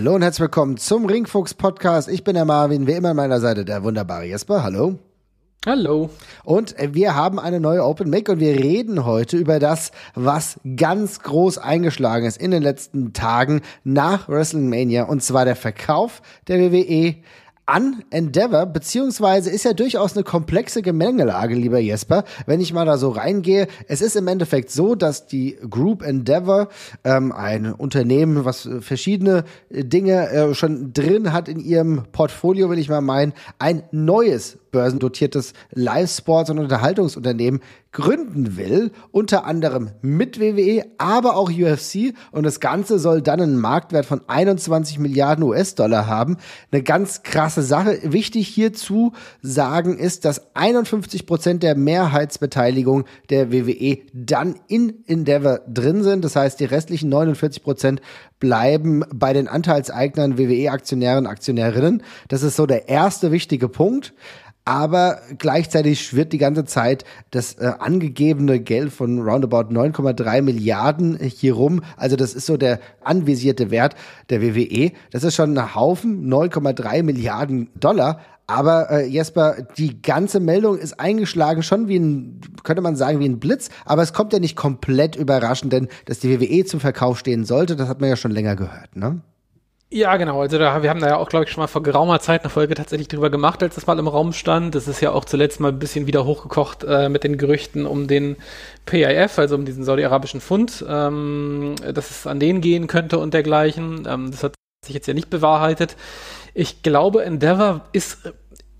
Hallo und herzlich willkommen zum Ringfuchs Podcast. Ich bin der Marvin, wie immer an meiner Seite der wunderbare Jesper. Hallo. Hallo. Und wir haben eine neue Open Mic und wir reden heute über das, was ganz groß eingeschlagen ist in den letzten Tagen nach WrestleMania und zwar der Verkauf der WWE an Endeavor, beziehungsweise ist ja durchaus eine komplexe Gemengelage, lieber Jesper. Wenn ich mal da so reingehe, es ist im Endeffekt so, dass die Group Endeavor, ähm, ein Unternehmen, was verschiedene Dinge äh, schon drin hat in ihrem Portfolio, will ich mal meinen, ein neues börsendotiertes Live-Sports- und Unterhaltungsunternehmen gründen will, unter anderem mit WWE, aber auch UFC und das Ganze soll dann einen Marktwert von 21 Milliarden US-Dollar haben. Eine ganz krasse Sache. Wichtig hierzu sagen ist, dass 51 Prozent der Mehrheitsbeteiligung der WWE dann in Endeavor drin sind. Das heißt, die restlichen 49 Prozent bleiben bei den Anteilseignern WWE-Aktionären, Aktionärinnen. Das ist so der erste wichtige Punkt aber gleichzeitig schwirrt die ganze Zeit das äh, angegebene Geld von roundabout 9,3 Milliarden hier rum. Also das ist so der anvisierte Wert der WWE. Das ist schon ein Haufen, 9,3 Milliarden Dollar. Aber äh, Jesper, die ganze Meldung ist eingeschlagen, schon wie ein, könnte man sagen, wie ein Blitz. Aber es kommt ja nicht komplett überraschend, denn dass die WWE zum Verkauf stehen sollte, das hat man ja schon länger gehört, ne? Ja, genau. Also da, wir haben da ja auch, glaube ich, schon mal vor geraumer Zeit eine Folge tatsächlich drüber gemacht, als das mal im Raum stand. Das ist ja auch zuletzt mal ein bisschen wieder hochgekocht äh, mit den Gerüchten um den PIF, also um diesen saudi-arabischen Fund, ähm, dass es an den gehen könnte und dergleichen. Ähm, das hat sich jetzt ja nicht bewahrheitet. Ich glaube, Endeavor ist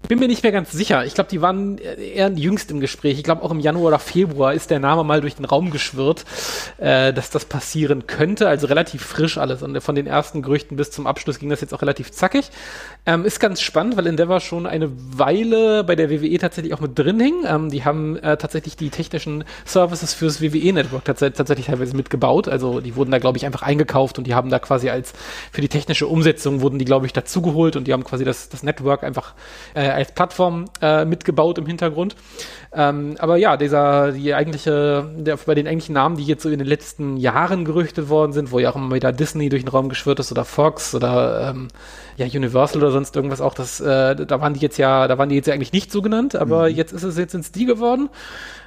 bin mir nicht mehr ganz sicher. Ich glaube, die waren eher jüngst im Gespräch. Ich glaube, auch im Januar oder Februar ist der Name mal durch den Raum geschwirrt, äh, dass das passieren könnte. Also relativ frisch alles. Und von den ersten Gerüchten bis zum Abschluss ging das jetzt auch relativ zackig. Ähm, ist ganz spannend, weil Endeavor schon eine Weile bei der WWE tatsächlich auch mit drin hing. Ähm, die haben äh, tatsächlich die technischen Services fürs WWE-Network tats tatsächlich teilweise mitgebaut. Also die wurden da, glaube ich, einfach eingekauft und die haben da quasi als für die technische Umsetzung wurden die, glaube ich, dazugeholt und die haben quasi das, das Network einfach äh, als Plattform äh, mitgebaut im Hintergrund. Ähm, aber ja, dieser, die eigentliche, der, bei den eigentlichen Namen, die jetzt so in den letzten Jahren gerüchtet worden sind, wo ja auch immer wieder Disney durch den Raum geschwört ist oder Fox oder ähm, ja, Universal oder sonst irgendwas auch, das, äh, da waren die jetzt ja, da waren die jetzt ja eigentlich nicht so genannt, aber mhm. jetzt ist es, jetzt ins die geworden.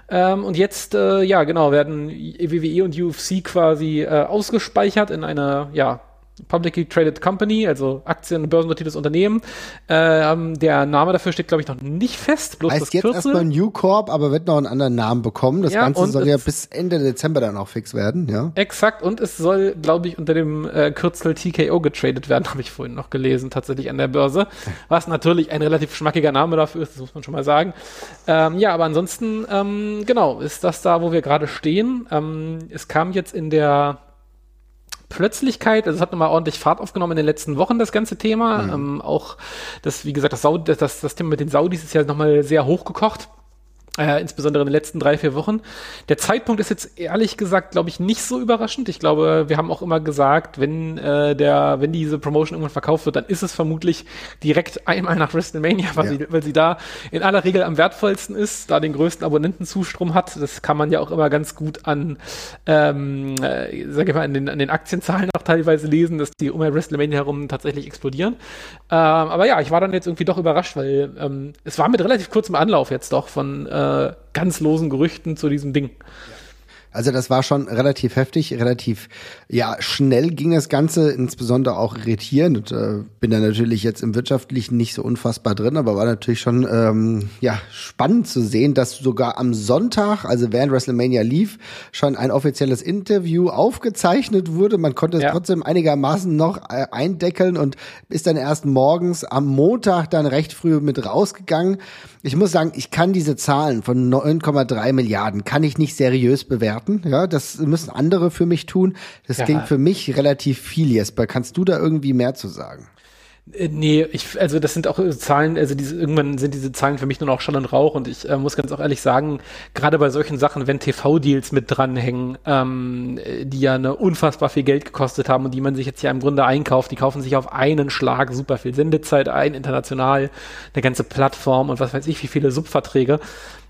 Ähm, und jetzt, äh, ja, genau, werden WWE und UFC quasi äh, ausgespeichert in einer, ja, Publicly Traded Company, also Aktien, börsennotiertes Unternehmen. Ähm, der Name dafür steht, glaube ich, noch nicht fest. Bloß heißt das jetzt erstmal New Corp, aber wird noch einen anderen Namen bekommen. Das ja, Ganze soll ja bis Ende Dezember dann auch fix werden, ja. Exakt. Und es soll, glaube ich, unter dem äh, Kürzel TKO getradet werden, habe ich vorhin noch gelesen, tatsächlich an der Börse. Was natürlich ein relativ schmackiger Name dafür ist, das muss man schon mal sagen. Ähm, ja, aber ansonsten, ähm, genau, ist das da, wo wir gerade stehen. Ähm, es kam jetzt in der Plötzlichkeit, also es hat nochmal ordentlich Fahrt aufgenommen in den letzten Wochen, das ganze Thema. Mhm. Ähm, auch das, wie gesagt, das, Saudi, das, das Thema mit den Saudis ist ja nochmal sehr hochgekocht. Äh, insbesondere in den letzten drei, vier Wochen. Der Zeitpunkt ist jetzt ehrlich gesagt, glaube ich, nicht so überraschend. Ich glaube, wir haben auch immer gesagt, wenn äh, der, wenn diese Promotion irgendwann verkauft wird, dann ist es vermutlich direkt einmal nach WrestleMania, weil, ja. sie, weil sie da in aller Regel am wertvollsten ist, da den größten Abonnentenzustrom hat. Das kann man ja auch immer ganz gut an, ähm, äh, sag ich mal, an den, an den Aktienzahlen auch teilweise lesen, dass die um WrestleMania herum tatsächlich explodieren. Ähm, aber ja, ich war dann jetzt irgendwie doch überrascht, weil ähm, es war mit relativ kurzem Anlauf jetzt doch von äh, äh, ganz losen Gerüchten zu diesem Ding. Also das war schon relativ heftig, relativ ja schnell ging das Ganze, insbesondere auch irritierend. Und, äh, bin da natürlich jetzt im wirtschaftlichen nicht so unfassbar drin, aber war natürlich schon ähm, ja spannend zu sehen, dass sogar am Sonntag, also während WrestleMania lief, schon ein offizielles Interview aufgezeichnet wurde. Man konnte es ja. trotzdem einigermaßen noch äh, eindeckeln und ist dann erst morgens am Montag dann recht früh mit rausgegangen. Ich muss sagen, ich kann diese Zahlen von 9,3 Milliarden kann ich nicht seriös bewerten. Ja, das müssen andere für mich tun. Das ja. klingt für mich relativ viel, Jesper. Kannst du da irgendwie mehr zu sagen? Äh, nee, ich, also das sind auch Zahlen, also diese, irgendwann sind diese Zahlen für mich nur noch Schall und Rauch und ich äh, muss ganz auch ehrlich sagen, gerade bei solchen Sachen, wenn TV-Deals mit dranhängen, ähm, die ja eine unfassbar viel Geld gekostet haben und die man sich jetzt ja im Grunde einkauft, die kaufen sich auf einen Schlag super viel Sendezeit ein, international, eine ganze Plattform und was weiß ich, wie viele Subverträge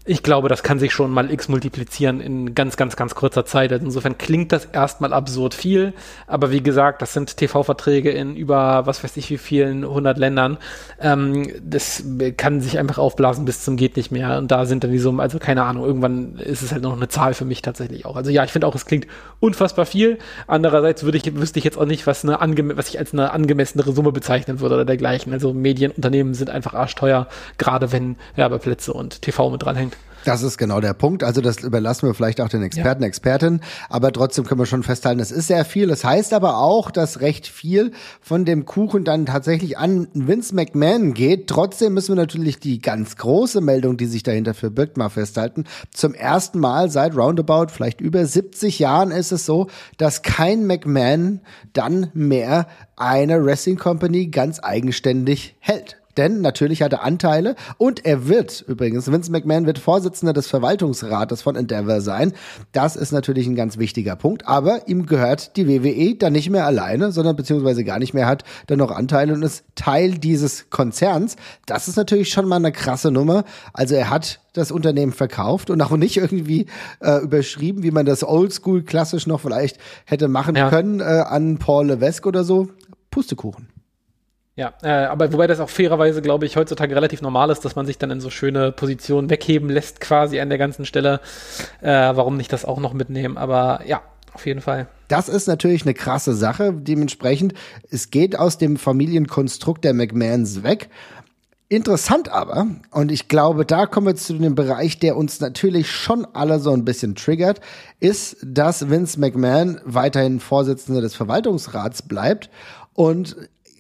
ich glaube, das kann sich schon mal x multiplizieren in ganz, ganz, ganz kurzer Zeit. Also insofern klingt das erstmal absurd viel. Aber wie gesagt, das sind TV-Verträge in über, was weiß ich, wie vielen hundert Ländern. Ähm, das kann sich einfach aufblasen bis zum geht nicht mehr. Und da sind dann die Summen, also keine Ahnung, irgendwann ist es halt noch eine Zahl für mich tatsächlich auch. Also ja, ich finde auch, es klingt unfassbar viel. Andererseits würde ich, wüsste ich jetzt auch nicht, was eine angeme was ich als eine angemessenere Summe bezeichnen würde oder dergleichen. Also Medienunternehmen sind einfach arschteuer, gerade wenn Werbeplätze und TV mit dranhängt. Das ist genau der Punkt. Also das überlassen wir vielleicht auch den Experten, ja. Expertinnen. Aber trotzdem können wir schon festhalten, es ist sehr viel. Das heißt aber auch, dass recht viel von dem Kuchen dann tatsächlich an Vince McMahon geht. Trotzdem müssen wir natürlich die ganz große Meldung, die sich dahinter verbirgt, mal festhalten. Zum ersten Mal seit roundabout vielleicht über 70 Jahren ist es so, dass kein McMahon dann mehr eine Wrestling Company ganz eigenständig hält denn natürlich hat er Anteile und er wird übrigens, Vince McMahon wird Vorsitzender des Verwaltungsrates von Endeavor sein. Das ist natürlich ein ganz wichtiger Punkt, aber ihm gehört die WWE dann nicht mehr alleine, sondern beziehungsweise gar nicht mehr hat dann noch Anteile und ist Teil dieses Konzerns. Das ist natürlich schon mal eine krasse Nummer. Also er hat das Unternehmen verkauft und auch nicht irgendwie äh, überschrieben, wie man das oldschool klassisch noch vielleicht hätte machen ja. können äh, an Paul Levesque oder so. Pustekuchen. Ja, äh, aber wobei das auch fairerweise, glaube ich, heutzutage relativ normal ist, dass man sich dann in so schöne Positionen wegheben lässt, quasi an der ganzen Stelle. Äh, warum nicht das auch noch mitnehmen? Aber ja, auf jeden Fall. Das ist natürlich eine krasse Sache. Dementsprechend, es geht aus dem Familienkonstrukt der McMahons weg. Interessant aber, und ich glaube, da kommen wir zu dem Bereich, der uns natürlich schon alle so ein bisschen triggert, ist, dass Vince McMahon weiterhin Vorsitzender des Verwaltungsrats bleibt und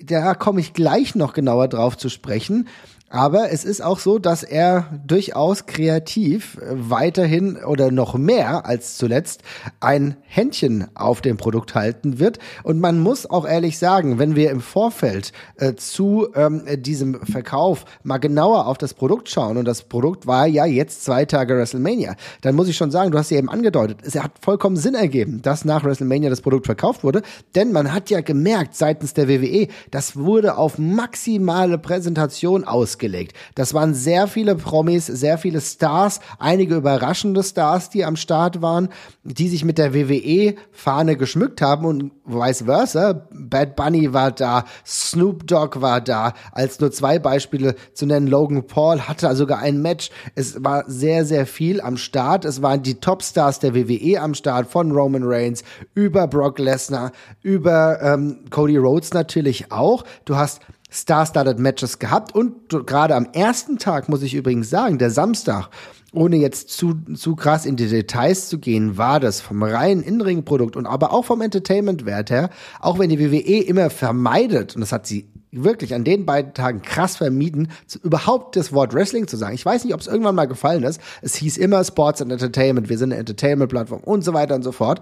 da komme ich gleich noch genauer drauf zu sprechen. Aber es ist auch so, dass er durchaus kreativ weiterhin oder noch mehr als zuletzt ein Händchen auf dem Produkt halten wird. Und man muss auch ehrlich sagen, wenn wir im Vorfeld äh, zu ähm, diesem Verkauf mal genauer auf das Produkt schauen, und das Produkt war ja jetzt zwei Tage WrestleMania, dann muss ich schon sagen, du hast ja eben angedeutet, es hat vollkommen Sinn ergeben, dass nach WrestleMania das Produkt verkauft wurde. Denn man hat ja gemerkt seitens der WWE, das wurde auf maximale Präsentation ausgelegt ausgelegt. Das waren sehr viele Promis, sehr viele Stars, einige überraschende Stars, die am Start waren, die sich mit der WWE-Fahne geschmückt haben und vice versa. Bad Bunny war da, Snoop Dogg war da, als nur zwei Beispiele zu nennen. Logan Paul hatte sogar ein Match. Es war sehr, sehr viel am Start. Es waren die Topstars der WWE am Start, von Roman Reigns über Brock Lesnar, über ähm, Cody Rhodes natürlich auch. Du hast Star-Studded Matches gehabt und gerade am ersten Tag muss ich übrigens sagen, der Samstag, ohne jetzt zu, zu krass in die Details zu gehen, war das vom reinen In-Ring-Produkt und aber auch vom Entertainment-Wert her, auch wenn die WWE immer vermeidet, und das hat sie wirklich an den beiden Tagen krass vermieden, zu, überhaupt das Wort Wrestling zu sagen. Ich weiß nicht, ob es irgendwann mal gefallen ist. Es hieß immer Sports and Entertainment, wir sind eine Entertainment-Plattform und so weiter und so fort.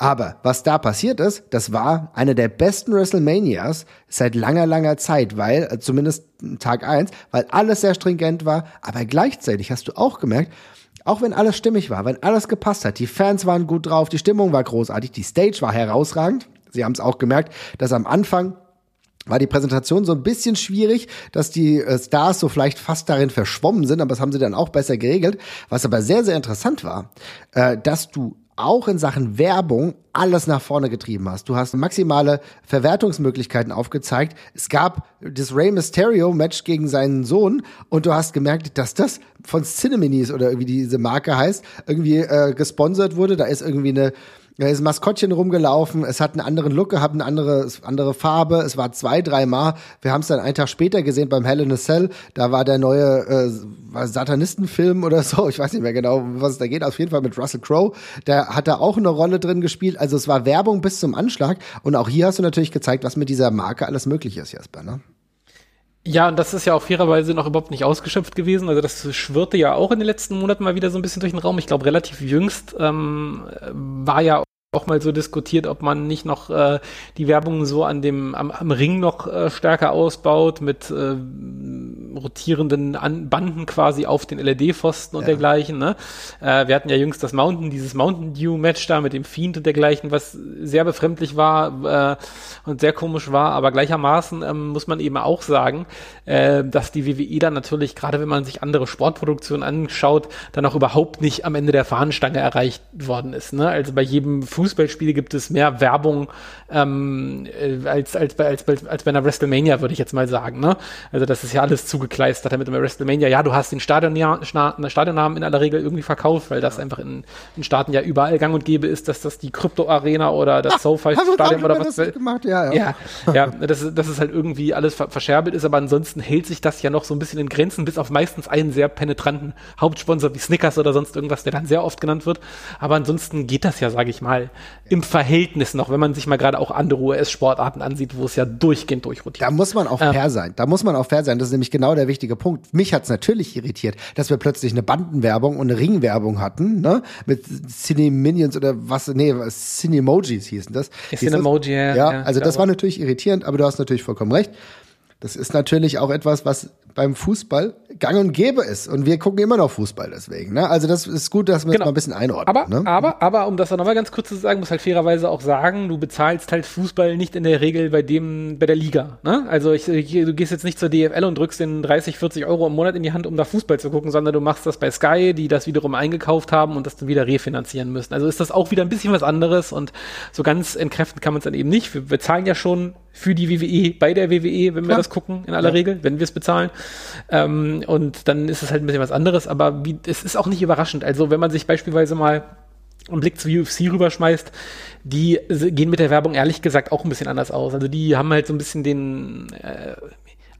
Aber was da passiert ist, das war eine der besten WrestleManias seit langer, langer Zeit, weil, äh, zumindest Tag eins, weil alles sehr stringent war, aber gleichzeitig hast du auch gemerkt, auch wenn alles stimmig war, wenn alles gepasst hat, die Fans waren gut drauf, die Stimmung war großartig, die Stage war herausragend. Sie haben es auch gemerkt, dass am Anfang war die Präsentation so ein bisschen schwierig, dass die äh, Stars so vielleicht fast darin verschwommen sind, aber das haben sie dann auch besser geregelt. Was aber sehr, sehr interessant war, äh, dass du auch in Sachen Werbung alles nach vorne getrieben hast. Du hast maximale Verwertungsmöglichkeiten aufgezeigt. Es gab das Rey Mysterio Match gegen seinen Sohn und du hast gemerkt, dass das von Cineminis oder wie diese Marke heißt, irgendwie äh, gesponsert wurde. Da ist irgendwie eine da ist ein Maskottchen rumgelaufen, es hat einen anderen Look gehabt, eine andere, andere Farbe, es war zwei, dreimal. Wir haben es dann einen Tag später gesehen beim Hell in a Cell, da war der neue äh, Satanistenfilm oder so, ich weiß nicht mehr genau, was es da geht, auf jeden Fall mit Russell Crowe, der hat da auch eine Rolle drin gespielt, also es war Werbung bis zum Anschlag und auch hier hast du natürlich gezeigt, was mit dieser Marke alles möglich ist, Jasper, ne? Ja, und das ist ja auf fairerweise noch überhaupt nicht ausgeschöpft gewesen. Also das schwirrte ja auch in den letzten Monaten mal wieder so ein bisschen durch den Raum. Ich glaube, relativ jüngst ähm, war ja auch mal so diskutiert, ob man nicht noch äh, die Werbung so an dem am, am Ring noch äh, stärker ausbaut mit äh, rotierenden An Banden quasi auf den LED-Pfosten und ja. dergleichen. Ne? Äh, wir hatten ja jüngst das Mountain, dieses Mountain Dew-Match da mit dem Fiend und dergleichen, was sehr befremdlich war äh, und sehr komisch war, aber gleichermaßen ähm, muss man eben auch sagen, äh, dass die WWE dann natürlich, gerade wenn man sich andere Sportproduktionen anschaut, dann auch überhaupt nicht am Ende der Fahnenstange erreicht worden ist. Ne? Also bei jedem Fußballspiel gibt es mehr Werbung ähm, äh, als, als, bei, als, als bei einer WrestleMania, würde ich jetzt mal sagen. Ne? Also das ist ja alles zugekleistert damit bei WrestleMania. Ja, du hast den Stadionnamen Stadionnamen in aller Regel irgendwie verkauft, weil das einfach in, in Staaten ja überall gang und gäbe ist, dass das die Krypto-Arena oder das SoFi-Stadion oder was. Das gemacht? Ja, ja. ja, ja das, ist, das ist halt irgendwie alles verscherbelt ist, aber ansonsten hält sich das ja noch so ein bisschen in Grenzen, bis auf meistens einen sehr penetranten Hauptsponsor wie Snickers oder sonst irgendwas, der dann sehr oft genannt wird. Aber ansonsten geht das ja, sage ich mal, im Verhältnis noch, wenn man sich mal gerade auch andere US-Sportarten ansieht, wo es ja durchgehend durchrotiert. Da muss man auch ähm, fair sein. Da muss man auch fair sein. Das ist nämlich genau der wichtige Punkt. Mich hat's natürlich irritiert, dass wir plötzlich eine Bandenwerbung und eine Ringwerbung hatten, ne? Mit Cine Minions oder was, nee, Cinemojis hießen das. Cinemoji, ja. Ja, also das war natürlich irritierend, aber du hast natürlich vollkommen recht. Das ist natürlich auch etwas, was beim Fußball gang und gäbe ist. Und wir gucken immer noch Fußball deswegen. Ne? Also das ist gut, dass wir genau. das mal ein bisschen einordnen. Aber, ne? aber, aber um das nochmal ganz kurz zu sagen, muss halt fairerweise auch sagen, du bezahlst halt Fußball nicht in der Regel bei dem, bei der Liga. Ne? Also ich, du gehst jetzt nicht zur DFL und drückst den 30, 40 Euro im Monat in die Hand, um da Fußball zu gucken, sondern du machst das bei Sky, die das wiederum eingekauft haben und das dann wieder refinanzieren müssen. Also ist das auch wieder ein bisschen was anderes und so ganz entkräften kann man es dann eben nicht. Wir bezahlen ja schon für die WWE, bei der WWE, wenn wir das gucken, in aller ja. Regel, wenn wir es bezahlen. Ähm, und dann ist es halt ein bisschen was anderes, aber wie, es ist auch nicht überraschend. Also wenn man sich beispielsweise mal einen Blick zur UFC rüberschmeißt, die gehen mit der Werbung ehrlich gesagt auch ein bisschen anders aus. Also die haben halt so ein bisschen den, äh,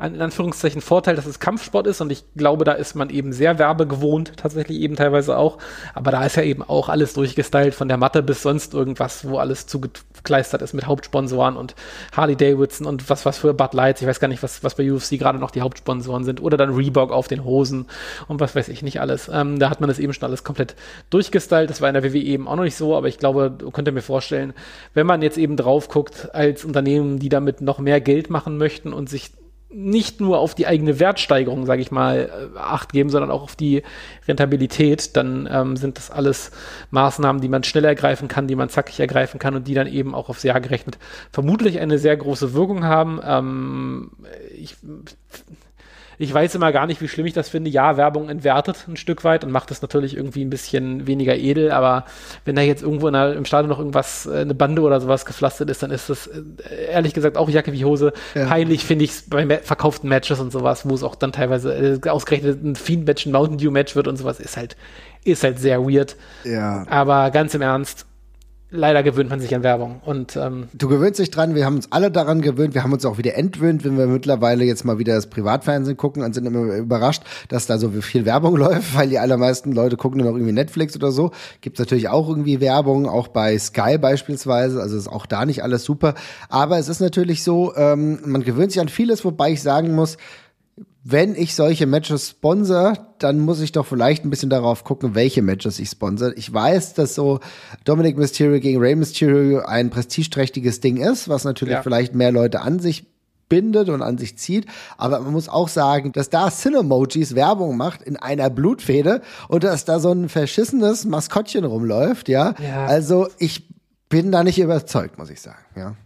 in Anführungszeichen Vorteil, dass es Kampfsport ist und ich glaube, da ist man eben sehr werbegewohnt, tatsächlich eben teilweise auch. Aber da ist ja eben auch alles durchgestylt, von der Matte bis sonst irgendwas, wo alles zugekleistert ist mit Hauptsponsoren und Harley Davidson und was was für Bud Lights. Ich weiß gar nicht, was, was bei UFC gerade noch die Hauptsponsoren sind. Oder dann Reebok auf den Hosen und was weiß ich nicht alles. Ähm, da hat man das eben schon alles komplett durchgestylt. Das war in der WWE eben auch noch nicht so, aber ich glaube, könnt ihr mir vorstellen, wenn man jetzt eben drauf guckt als Unternehmen, die damit noch mehr Geld machen möchten und sich nicht nur auf die eigene Wertsteigerung, sage ich mal, äh, acht geben, sondern auch auf die Rentabilität, dann ähm, sind das alles Maßnahmen, die man schnell ergreifen kann, die man zackig ergreifen kann und die dann eben auch aufs Jahr gerechnet vermutlich eine sehr große Wirkung haben. Ähm, ich ich weiß immer gar nicht, wie schlimm ich das finde. Ja, Werbung entwertet ein Stück weit und macht es natürlich irgendwie ein bisschen weniger edel, aber wenn da jetzt irgendwo der, im Stadion noch irgendwas, äh, eine Bande oder sowas gepflastert ist, dann ist das äh, ehrlich gesagt auch Jacke wie Hose. Ja. Peinlich finde ich es bei verkauften Matches und sowas, wo es auch dann teilweise äh, ausgerechnet ein Fiend-Match, ein Mountain Dew-Match wird und sowas, ist halt, ist halt sehr weird. Ja. Aber ganz im Ernst, leider gewöhnt man sich an Werbung. Und ähm, du gewöhnst dich dran. Wir haben uns alle daran gewöhnt. Wir haben uns auch wieder entwöhnt, wenn wir mittlerweile jetzt mal wieder das Privatfernsehen gucken und sind immer überrascht, dass da so viel Werbung läuft, weil die allermeisten Leute gucken nur noch irgendwie Netflix oder so. Gibt natürlich auch irgendwie Werbung, auch bei Sky beispielsweise. Also ist auch da nicht alles super. Aber es ist natürlich so, ähm, man gewöhnt sich an vieles, wobei ich sagen muss, wenn ich solche Matches sponsor, dann muss ich doch vielleicht ein bisschen darauf gucken, welche Matches ich sponsor. Ich weiß, dass so Dominic Mysterio gegen Rey Mysterio ein prestigeträchtiges Ding ist, was natürlich ja. vielleicht mehr Leute an sich bindet und an sich zieht. Aber man muss auch sagen, dass da Cinemojis Werbung macht in einer Blutfede und dass da so ein verschissenes Maskottchen rumläuft, ja. ja. Also ich bin da nicht überzeugt, muss ich sagen, ja.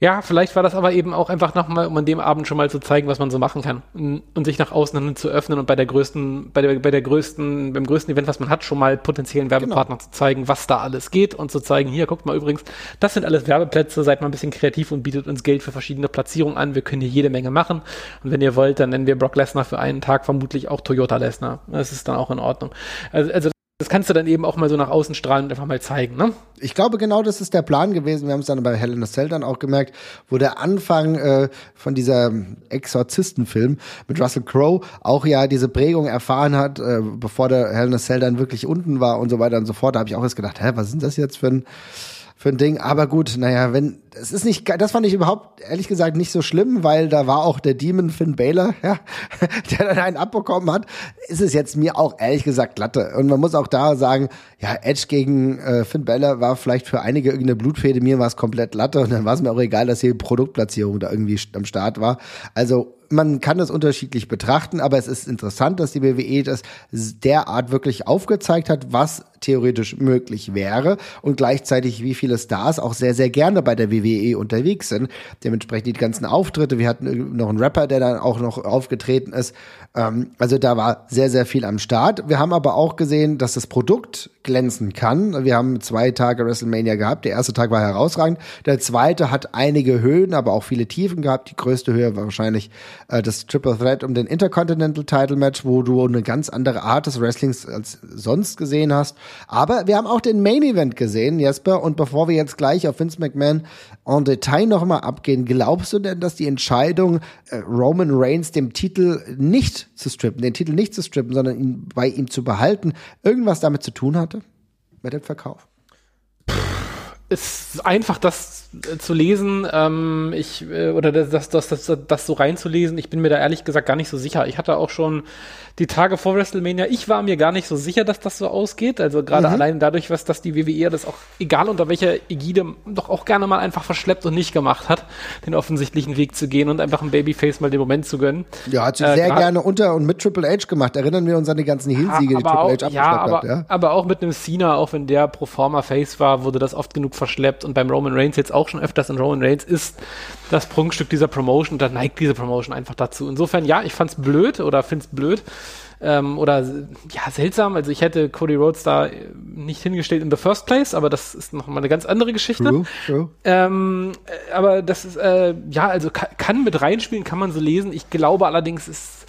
Ja, vielleicht war das aber eben auch einfach nochmal, um an dem Abend schon mal zu zeigen, was man so machen kann und sich nach außen hin zu öffnen und bei der größten, bei der, bei der größten, beim größten Event, was man hat, schon mal potenziellen Werbepartner genau. zu zeigen, was da alles geht und zu zeigen, hier, guckt mal übrigens, das sind alles Werbeplätze, seid mal ein bisschen kreativ und bietet uns Geld für verschiedene Platzierungen an. Wir können hier jede Menge machen. Und wenn ihr wollt, dann nennen wir Brock Lesnar für einen Tag vermutlich auch Toyota Lesnar. Das ist dann auch in Ordnung. Also, also das kannst du dann eben auch mal so nach außen strahlen und einfach mal zeigen, ne? Ich glaube, genau das ist der Plan gewesen. Wir haben es dann bei a Cell dann auch gemerkt, wo der Anfang äh, von dieser Exorzistenfilm mit Russell Crowe auch ja diese Prägung erfahren hat, äh, bevor der a Cell dann wirklich unten war und so weiter und so fort. Da habe ich auch erst gedacht, hä, was sind das jetzt für ein für ein Ding. Aber gut, naja, wenn es ist nicht, das fand ich überhaupt, ehrlich gesagt, nicht so schlimm, weil da war auch der Demon Finn Baylor, ja, der dann einen abbekommen hat. Ist es jetzt mir auch ehrlich gesagt glatte. Und man muss auch da sagen, ja, Edge gegen äh, Finn Baylor war vielleicht für einige irgendeine Blutfede, mir war es komplett latte und dann war es mir auch egal, dass hier Produktplatzierung da irgendwie am Start war. Also man kann das unterschiedlich betrachten, aber es ist interessant, dass die WWE das derart wirklich aufgezeigt hat, was theoretisch möglich wäre und gleichzeitig wie viele Stars auch sehr, sehr gerne bei der WWE unterwegs sind. Dementsprechend die ganzen Auftritte. Wir hatten noch einen Rapper, der dann auch noch aufgetreten ist. Ähm, also da war sehr, sehr viel am Start. Wir haben aber auch gesehen, dass das Produkt glänzen kann. Wir haben zwei Tage WrestleMania gehabt. Der erste Tag war herausragend. Der zweite hat einige Höhen, aber auch viele Tiefen gehabt. Die größte Höhe war wahrscheinlich äh, das Triple Threat um den Intercontinental Title Match, wo du eine ganz andere Art des Wrestlings als sonst gesehen hast. Aber wir haben auch den Main Event gesehen, Jesper. Und bevor wir jetzt gleich auf Vince McMahon en Detail nochmal abgehen, glaubst du denn, dass die Entscheidung, äh, Roman Reigns dem Titel nicht zu strippen, den Titel nicht zu strippen, sondern ihn bei ihm zu behalten, irgendwas damit zu tun hatte? Mit dem Verkauf? Ist einfach das äh, zu lesen, ähm, ich, äh, oder das, das, das, das, so reinzulesen, ich bin mir da ehrlich gesagt gar nicht so sicher. Ich hatte auch schon die Tage vor WrestleMania, ich war mir gar nicht so sicher, dass das so ausgeht. Also gerade mhm. allein dadurch, was dass die WWE das auch, egal unter welcher Ägide, doch auch gerne mal einfach verschleppt und nicht gemacht hat, den offensichtlichen Weg zu gehen und einfach ein Babyface mal den Moment zu gönnen. Ja, hat sie äh, sehr gerne unter und mit Triple H gemacht. Erinnern wir uns an die ganzen Heel-Siege, die Triple auch, H ja, aber, hat. Ja, aber auch mit einem Cena, auch wenn der pro forma Face war, wurde das oft genug verschleppt und beim Roman Reigns jetzt auch schon öfters. Und Roman Reigns ist das Prunkstück dieser Promotion, da neigt diese Promotion einfach dazu. Insofern, ja, ich fand's blöd oder find's blöd ähm, oder ja, seltsam. Also ich hätte Cody Rhodes da nicht hingestellt in the first place, aber das ist noch mal eine ganz andere Geschichte. True, true. Ähm, äh, aber das ist, äh, ja, also kann, kann mit reinspielen, kann man so lesen. Ich glaube allerdings ist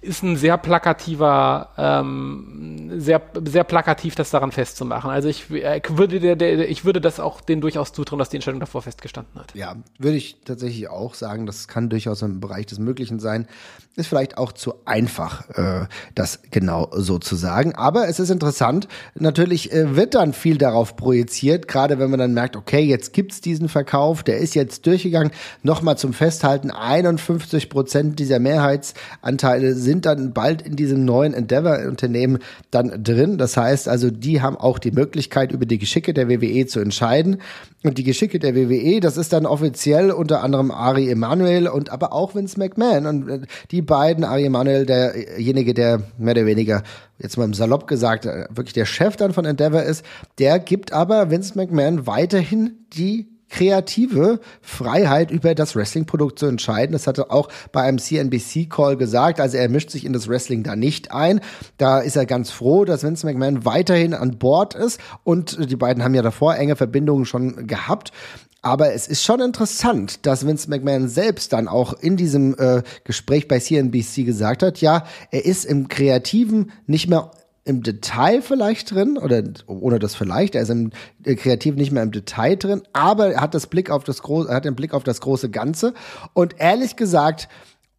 ist ein sehr plakativer, ähm, sehr, sehr plakativ, das daran festzumachen. Also ich, äh, würde der, der, ich würde das auch denen durchaus zutrauen, dass die Entscheidung davor festgestanden hat. Ja, würde ich tatsächlich auch sagen, das kann durchaus im Bereich des Möglichen sein. Ist vielleicht auch zu einfach, äh, das genau so zu sagen. Aber es ist interessant. Natürlich äh, wird dann viel darauf projiziert, gerade wenn man dann merkt, okay, jetzt gibt's diesen Verkauf, der ist jetzt durchgegangen. Nochmal zum Festhalten, 51 Prozent dieser Mehrheitsanteile sind sind dann bald in diesem neuen Endeavor-Unternehmen dann drin. Das heißt also, die haben auch die Möglichkeit, über die Geschicke der WWE zu entscheiden. Und die Geschicke der WWE, das ist dann offiziell unter anderem Ari Emanuel und aber auch Vince McMahon. Und äh, die beiden, Ari Emanuel, derjenige, der mehr oder weniger jetzt mal im Salopp gesagt, äh, wirklich der Chef dann von Endeavor ist, der gibt aber Vince McMahon weiterhin die kreative Freiheit über das Wrestling-Produkt zu entscheiden. Das hat er auch bei einem CNBC-Call gesagt. Also er mischt sich in das Wrestling da nicht ein. Da ist er ganz froh, dass Vince McMahon weiterhin an Bord ist. Und die beiden haben ja davor enge Verbindungen schon gehabt. Aber es ist schon interessant, dass Vince McMahon selbst dann auch in diesem äh, Gespräch bei CNBC gesagt hat, ja, er ist im Kreativen nicht mehr im Detail vielleicht drin oder ohne das vielleicht, er ist im äh, Kreativ nicht mehr im Detail drin, aber er hat das Blick auf das große, er hat den Blick auf das große Ganze und ehrlich gesagt,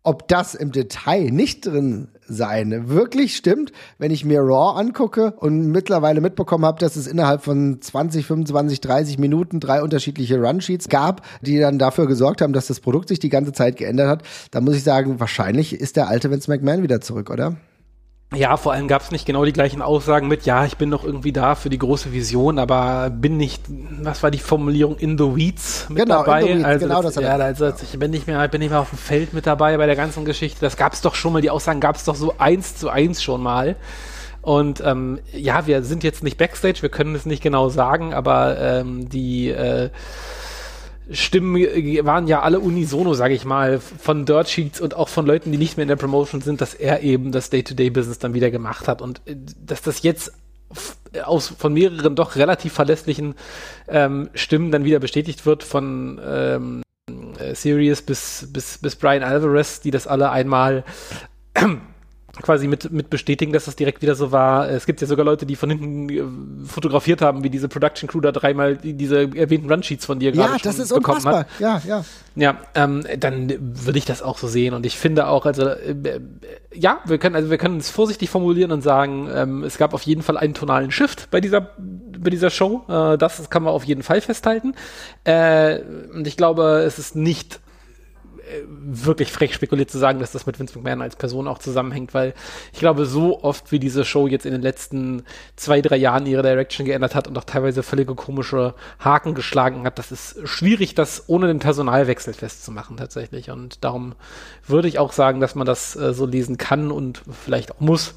ob das im Detail nicht drin sein wirklich stimmt, wenn ich mir Raw angucke und mittlerweile mitbekommen habe, dass es innerhalb von 20, 25, 30 Minuten drei unterschiedliche Runsheets gab, die dann dafür gesorgt haben, dass das Produkt sich die ganze Zeit geändert hat, da muss ich sagen, wahrscheinlich ist der alte Vince McMahon wieder zurück, oder? Ja, vor allem gab es nicht genau die gleichen Aussagen mit, ja, ich bin noch irgendwie da für die große Vision, aber bin nicht, was war die Formulierung, in the weeds mit genau, dabei? Weeds, also genau das, ja, also ich bin nicht mehr, bin nicht mehr auf dem Feld mit dabei bei der ganzen Geschichte. Das gab es doch schon mal, die Aussagen gab es doch so eins zu eins schon mal. Und ähm, ja, wir sind jetzt nicht Backstage, wir können es nicht genau sagen, aber ähm, die äh, Stimmen waren ja alle unisono, sage ich mal, von Dirt Sheets und auch von Leuten, die nicht mehr in der Promotion sind, dass er eben das Day-to-Day-Business dann wieder gemacht hat. Und äh, dass das jetzt aus von mehreren doch relativ verlässlichen ähm, Stimmen dann wieder bestätigt wird von ähm, äh, Sirius bis, bis, bis Brian Alvarez, die das alle einmal quasi mit, mit bestätigen, dass das direkt wieder so war. Es gibt ja sogar Leute, die von hinten äh, fotografiert haben, wie diese Production Crew da dreimal diese erwähnten Runsheets von dir gerade ja, das ist bekommen unfassbar. hat. Ja, ja. Ja, ähm, dann würde ich das auch so sehen. Und ich finde auch, also äh, ja, wir können, also wir können es vorsichtig formulieren und sagen, ähm, es gab auf jeden Fall einen tonalen Shift bei dieser bei dieser Show. Äh, das kann man auf jeden Fall festhalten. Äh, und ich glaube, es ist nicht wirklich frech spekuliert zu sagen, dass das mit Vince McMahon als Person auch zusammenhängt, weil ich glaube, so oft wie diese Show jetzt in den letzten zwei, drei Jahren ihre Direction geändert hat und auch teilweise völlige komische Haken geschlagen hat, das ist schwierig, das ohne den Personalwechsel festzumachen tatsächlich. Und darum würde ich auch sagen, dass man das äh, so lesen kann und vielleicht auch muss.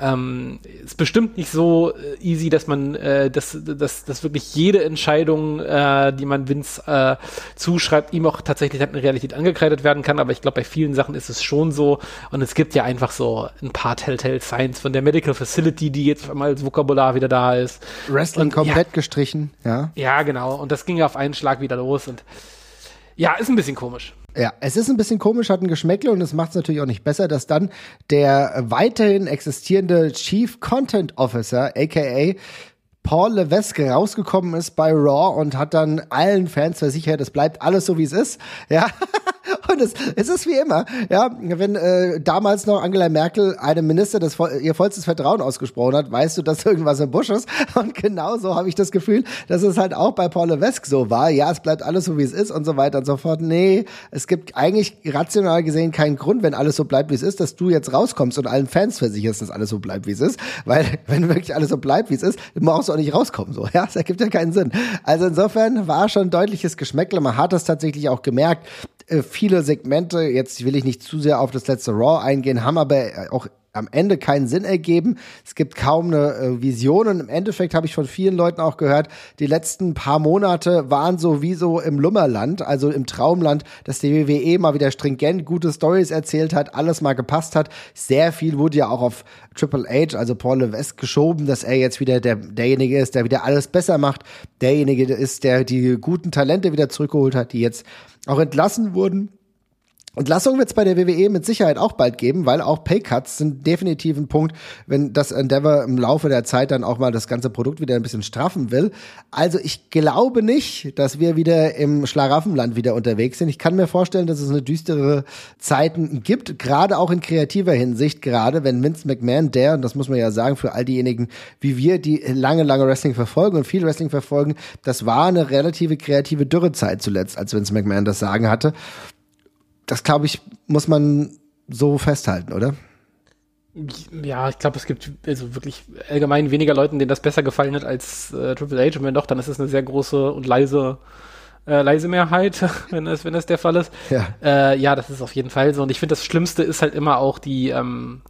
Ähm, ist bestimmt nicht so äh, easy, dass man, äh, dass, dass, dass wirklich jede Entscheidung, äh, die man Vince äh, zuschreibt, ihm auch tatsächlich halt eine Realität angekreidet werden kann. Aber ich glaube, bei vielen Sachen ist es schon so. Und es gibt ja einfach so ein paar Telltale Signs von der Medical Facility, die jetzt einmal als Vokabular wieder da ist. Wrestling und, komplett ja, gestrichen, ja. Ja, genau. Und das ging ja auf einen Schlag wieder los. Und ja, ist ein bisschen komisch. Ja, es ist ein bisschen komisch, hat ein Geschmäckle und es macht es natürlich auch nicht besser, dass dann der weiterhin existierende Chief Content Officer, aka Paul Levesque rausgekommen ist bei Raw und hat dann allen Fans versichert, es bleibt alles so wie es ist. Ja. Und es, es ist wie immer, ja, wenn äh, damals noch Angela Merkel einem Minister das ihr vollstes Vertrauen ausgesprochen hat, weißt du, dass irgendwas im Busch ist. Und genauso habe ich das Gefühl, dass es halt auch bei Paul Levesque so war. Ja, es bleibt alles so wie es ist und so weiter und so fort. Nee, es gibt eigentlich rational gesehen keinen Grund, wenn alles so bleibt wie es ist, dass du jetzt rauskommst und allen Fans versicherst, dass alles so bleibt wie es ist. Weil wenn wirklich alles so bleibt wie es ist, brauchst du auch nicht rauskommen. So, ja, das ergibt ja keinen Sinn. Also insofern war schon deutliches Geschmäckle. Man hat das tatsächlich auch gemerkt. Äh, viele Segmente, jetzt will ich nicht zu sehr auf das letzte Raw eingehen, haben aber auch am Ende keinen Sinn ergeben. Es gibt kaum eine äh, Vision und im Endeffekt habe ich von vielen Leuten auch gehört, die letzten paar Monate waren so wie so im Lummerland, also im Traumland, dass die WWE mal wieder stringent gute Stories erzählt hat, alles mal gepasst hat. Sehr viel wurde ja auch auf Triple H, also Paul Levesque geschoben, dass er jetzt wieder der, derjenige ist, der wieder alles besser macht, derjenige ist, der die guten Talente wieder zurückgeholt hat, die jetzt auch entlassen wurden Entlassung wird es bei der WWE mit Sicherheit auch bald geben, weil auch Paycuts sind definitiv ein Punkt, wenn das Endeavor im Laufe der Zeit dann auch mal das ganze Produkt wieder ein bisschen straffen will. Also ich glaube nicht, dass wir wieder im Schlaraffenland wieder unterwegs sind. Ich kann mir vorstellen, dass es eine düstere Zeiten gibt, gerade auch in kreativer Hinsicht, gerade wenn Vince McMahon, der, und das muss man ja sagen, für all diejenigen wie wir, die lange, lange Wrestling verfolgen und viel Wrestling verfolgen, das war eine relative kreative Dürrezeit zuletzt, als Vince McMahon das Sagen hatte das glaube ich, muss man so festhalten, oder? Ja, ich glaube, es gibt also wirklich allgemein weniger Leuten, denen das besser gefallen hat als äh, Triple H. Und wenn doch, dann ist es eine sehr große und leise, äh, leise Mehrheit, wenn das, wenn das der Fall ist. Ja. Äh, ja, das ist auf jeden Fall so. Und ich finde, das Schlimmste ist halt immer auch die, ähm,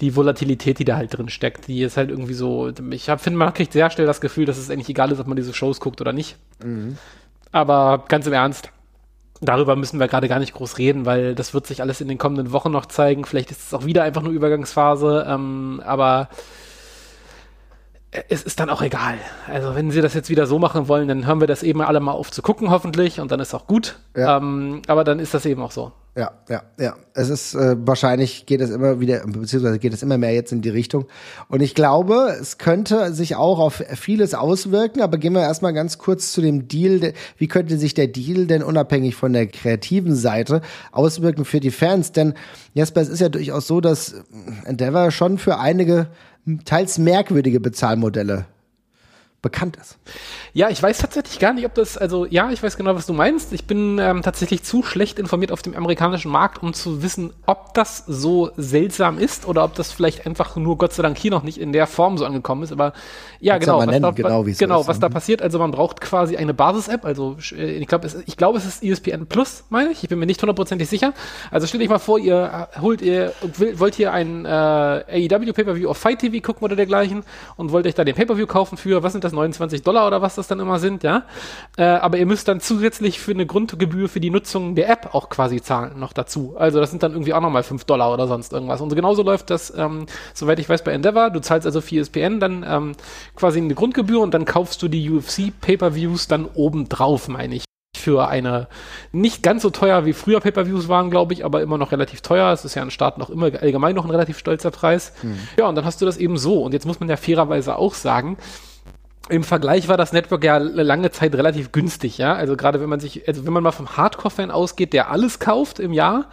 die Volatilität, die da halt drin steckt. Die ist halt irgendwie so, ich finde, man kriegt sehr schnell das Gefühl, dass es eigentlich egal ist, ob man diese Shows guckt oder nicht. Mhm. Aber ganz im Ernst, Darüber müssen wir gerade gar nicht groß reden, weil das wird sich alles in den kommenden Wochen noch zeigen. Vielleicht ist es auch wieder einfach nur Übergangsphase, ähm, aber es ist dann auch egal. Also wenn sie das jetzt wieder so machen wollen, dann hören wir das eben alle mal auf zu gucken, hoffentlich, und dann ist auch gut. Ja. Ähm, aber dann ist das eben auch so. Ja, ja, ja. Es ist äh, wahrscheinlich geht es immer wieder, beziehungsweise geht es immer mehr jetzt in die Richtung. Und ich glaube, es könnte sich auch auf vieles auswirken, aber gehen wir erstmal ganz kurz zu dem Deal. Wie könnte sich der Deal denn unabhängig von der kreativen Seite auswirken für die Fans? Denn Jesper, es ist ja durchaus so, dass Endeavor schon für einige teils merkwürdige Bezahlmodelle bekannt ist. Ja, ich weiß tatsächlich gar nicht, ob das, also ja, ich weiß genau, was du meinst. Ich bin ähm, tatsächlich zu schlecht informiert auf dem amerikanischen Markt, um zu wissen, ob das so seltsam ist oder ob das vielleicht einfach nur Gott sei Dank hier noch nicht in der Form so angekommen ist. Aber ja, genau, was, nennen, da, genau, genau was da passiert. Also man braucht quasi eine Basis-App. Also äh, ich glaube, ich glaube, es ist ESPN Plus, meine ich. Ich bin mir nicht hundertprozentig sicher. Also stellt euch mal vor, ihr äh, holt ihr wollt ihr ein äh, AEW Pay-per-View auf Fight TV gucken oder dergleichen und wollt euch da den Pay-per-View kaufen für was sind das 29 Dollar oder was das dann immer sind, ja. Äh, aber ihr müsst dann zusätzlich für eine Grundgebühr für die Nutzung der App auch quasi zahlen noch dazu. Also das sind dann irgendwie auch nochmal 5 Dollar oder sonst irgendwas. Und genauso läuft das, ähm, soweit ich weiß, bei Endeavor. Du zahlst also für ESPN dann ähm, quasi eine Grundgebühr und dann kaufst du die UFC Pay-per-Views dann obendrauf, meine ich für eine nicht ganz so teuer wie früher Pay-per-Views waren, glaube ich, aber immer noch relativ teuer. Es ist ja ein Start noch immer allgemein noch ein relativ stolzer Preis. Mhm. Ja, und dann hast du das eben so. Und jetzt muss man ja fairerweise auch sagen, im Vergleich war das Network ja lange Zeit relativ günstig, ja. Also gerade wenn man sich, also wenn man mal vom Hardcore-Fan ausgeht, der alles kauft im Jahr,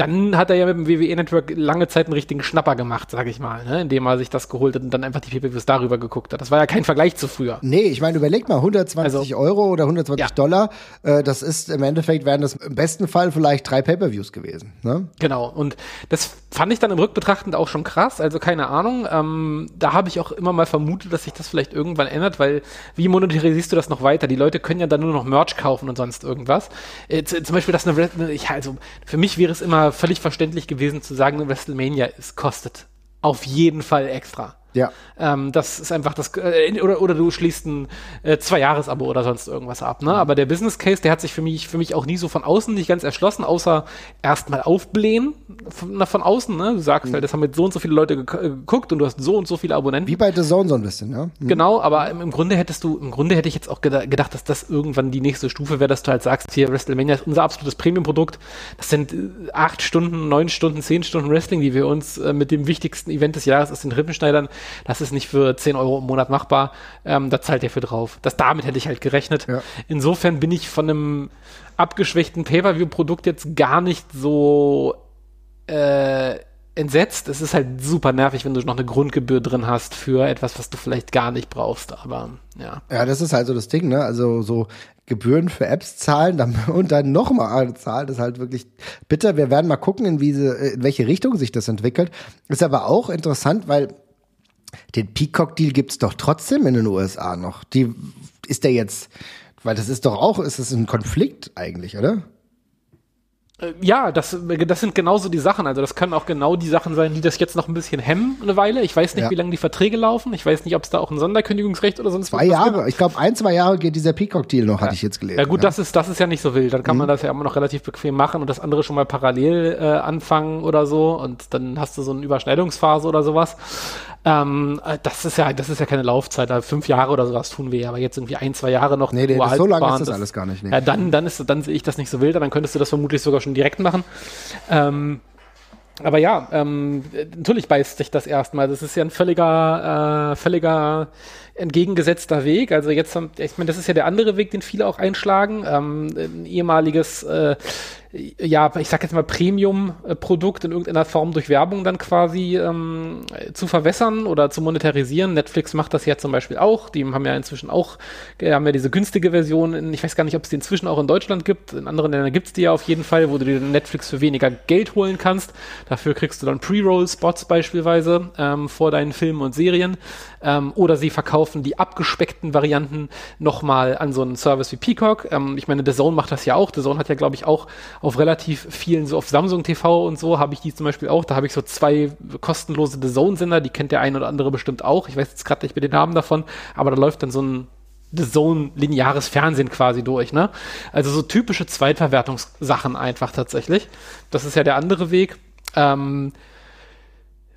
dann hat er ja mit dem WWE Network lange Zeit einen richtigen Schnapper gemacht, sage ich mal, ne? indem er sich das geholt hat und dann einfach die PPVs darüber geguckt hat. Das war ja kein Vergleich zu früher. Nee, ich meine, überleg mal, 120 also, Euro oder 120 ja. Dollar, äh, das ist im Endeffekt, wären das im besten Fall vielleicht drei Pay-Per-Views gewesen. Ne? Genau, und das fand ich dann im Rückbetrachtend auch schon krass, also keine Ahnung. Ähm, da habe ich auch immer mal vermutet, dass sich das vielleicht irgendwann ändert, weil wie monetarisierst du das noch weiter? Die Leute können ja dann nur noch Merch kaufen und sonst irgendwas. Äh, zum Beispiel, dass eine, ja, also für mich wäre es immer völlig verständlich gewesen zu sagen, WrestleMania es kostet auf jeden Fall extra. Ja. Ähm, das ist einfach das, äh, oder, oder du schließt ein äh, Zwei-Jahres-Abo oder sonst irgendwas ab, ne? Aber der Business Case, der hat sich für mich, für mich auch nie so von außen nicht ganz erschlossen, außer erstmal aufblähen von, von außen, ne? Du sagst mhm. halt, das haben jetzt so und so viele Leute äh, geguckt und du hast so und so viele Abonnenten. Wie bei The Zone so ein bisschen, ja. Mhm. Genau, aber im, im, Grunde hättest du, im Grunde hätte ich jetzt auch gedacht, dass das irgendwann die nächste Stufe wäre, dass du halt sagst, hier WrestleMania ist unser absolutes Premium-Produkt. Das sind äh, acht Stunden, neun Stunden, zehn Stunden Wrestling, die wir uns äh, mit dem wichtigsten Event des Jahres aus den Rippen schneidern. Das ist nicht für 10 Euro im Monat machbar. Ähm, da zahlt ihr für drauf. Das damit hätte ich halt gerechnet. Ja. Insofern bin ich von einem abgeschwächten Pay-Per-View-Produkt jetzt gar nicht so äh, entsetzt. Es ist halt super nervig, wenn du noch eine Grundgebühr drin hast für etwas, was du vielleicht gar nicht brauchst. Aber ja. Ja, das ist halt so das Ding, ne? Also so Gebühren für Apps zahlen dann, und dann nochmal zahlen, das ist halt wirklich bitter. Wir werden mal gucken, in, wie in welche Richtung sich das entwickelt. Ist aber auch interessant, weil den Peacock-Deal gibt's doch trotzdem in den USA noch. Die ist der jetzt, weil das ist doch auch, ist es ein Konflikt eigentlich, oder? Äh, ja, das, das sind genauso die Sachen. Also das können auch genau die Sachen sein, die das jetzt noch ein bisschen hemmen, eine Weile. Ich weiß nicht, ja. wie lange die Verträge laufen. Ich weiß nicht, ob es da auch ein Sonderkündigungsrecht oder sonst was gibt. Zwei Jahre. Ich glaube, ein, zwei Jahre geht dieser Peacock-Deal noch, ja. hatte ich jetzt gelesen. Ja gut, ja. das ist das ist ja nicht so wild. Dann kann mhm. man das ja immer noch relativ bequem machen und das andere schon mal parallel äh, anfangen oder so. Und dann hast du so eine Überschneidungsphase oder sowas. Ähm, äh, das ist ja, das ist ja keine Laufzeit. Also fünf Jahre oder sowas tun wir ja, aber jetzt irgendwie ein, zwei Jahre noch. Nee, nee so lange ist das, das, alles gar nicht. Nee. Ja, dann, dann ist, dann sehe ich das nicht so wild, dann könntest du das vermutlich sogar schon direkt machen. Ähm, aber ja, ähm, natürlich beißt sich das erstmal. Das ist ja ein völliger, äh, völliger entgegengesetzter Weg. Also jetzt, ich meine, das ist ja der andere Weg, den viele auch einschlagen. Ähm, ein ehemaliges äh, ja, ich sag jetzt mal Premium-Produkt in irgendeiner Form durch Werbung dann quasi ähm, zu verwässern oder zu monetarisieren. Netflix macht das ja zum Beispiel auch. Die haben ja inzwischen auch, haben ja diese günstige Version. In, ich weiß gar nicht, ob es die inzwischen auch in Deutschland gibt. In anderen Ländern gibt es die ja auf jeden Fall, wo du dir Netflix für weniger Geld holen kannst. Dafür kriegst du dann Pre-Roll-Spots beispielsweise ähm, vor deinen Filmen und Serien. Ähm, oder sie verkaufen die abgespeckten Varianten nochmal an so einen Service wie Peacock. Ähm, ich meine, The Zone macht das ja auch. The Zone hat ja, glaube ich, auch auf relativ vielen, so auf Samsung TV und so, habe ich die zum Beispiel auch. Da habe ich so zwei kostenlose The Zone-Sender, die kennt der eine oder andere bestimmt auch. Ich weiß jetzt gerade nicht mit den Namen davon, aber da läuft dann so ein The Zone lineares Fernsehen quasi durch, ne? Also so typische Zweitverwertungssachen einfach tatsächlich. Das ist ja der andere Weg. Ähm,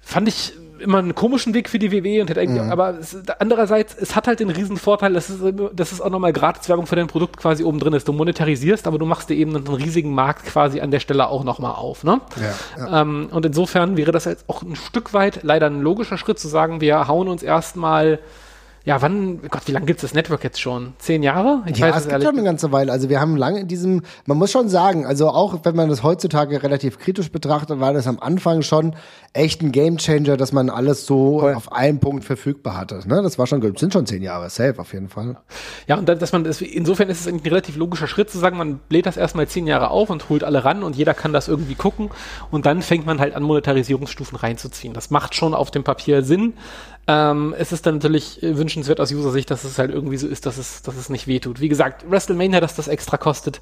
fand ich immer einen komischen Weg für die WWE und hätte mhm. aber es, andererseits, es hat halt den riesen Vorteil, dass es, dass es auch nochmal Gratiswerbung für dein Produkt quasi oben drin ist. Du monetarisierst, aber du machst dir eben einen riesigen Markt quasi an der Stelle auch nochmal auf. Ne? Ja, ja. Ähm, und insofern wäre das jetzt auch ein Stück weit leider ein logischer Schritt zu sagen, wir hauen uns erstmal ja, wann, Gott, wie lange gibt's das Network jetzt schon? Zehn Jahre? Ich ja, weiß es gibt schon eine ganze Weile. Also wir haben lange in diesem, man muss schon sagen, also auch wenn man das heutzutage relativ kritisch betrachtet, war das am Anfang schon echt ein Gamechanger, dass man alles so Voll. auf einen Punkt verfügbar hatte. Ne? Das war schon, das sind schon zehn Jahre, safe auf jeden Fall. Ja, und dann, dass man das, insofern ist es ein relativ logischer Schritt zu sagen, man bläht das erstmal zehn Jahre auf und holt alle ran und jeder kann das irgendwie gucken und dann fängt man halt an, Monetarisierungsstufen reinzuziehen. Das macht schon auf dem Papier Sinn. Ähm, es ist dann natürlich wünschenswert aus User-Sicht, dass es halt irgendwie so ist, dass es, dass es nicht wehtut. Wie gesagt, WrestleMania, dass das extra kostet,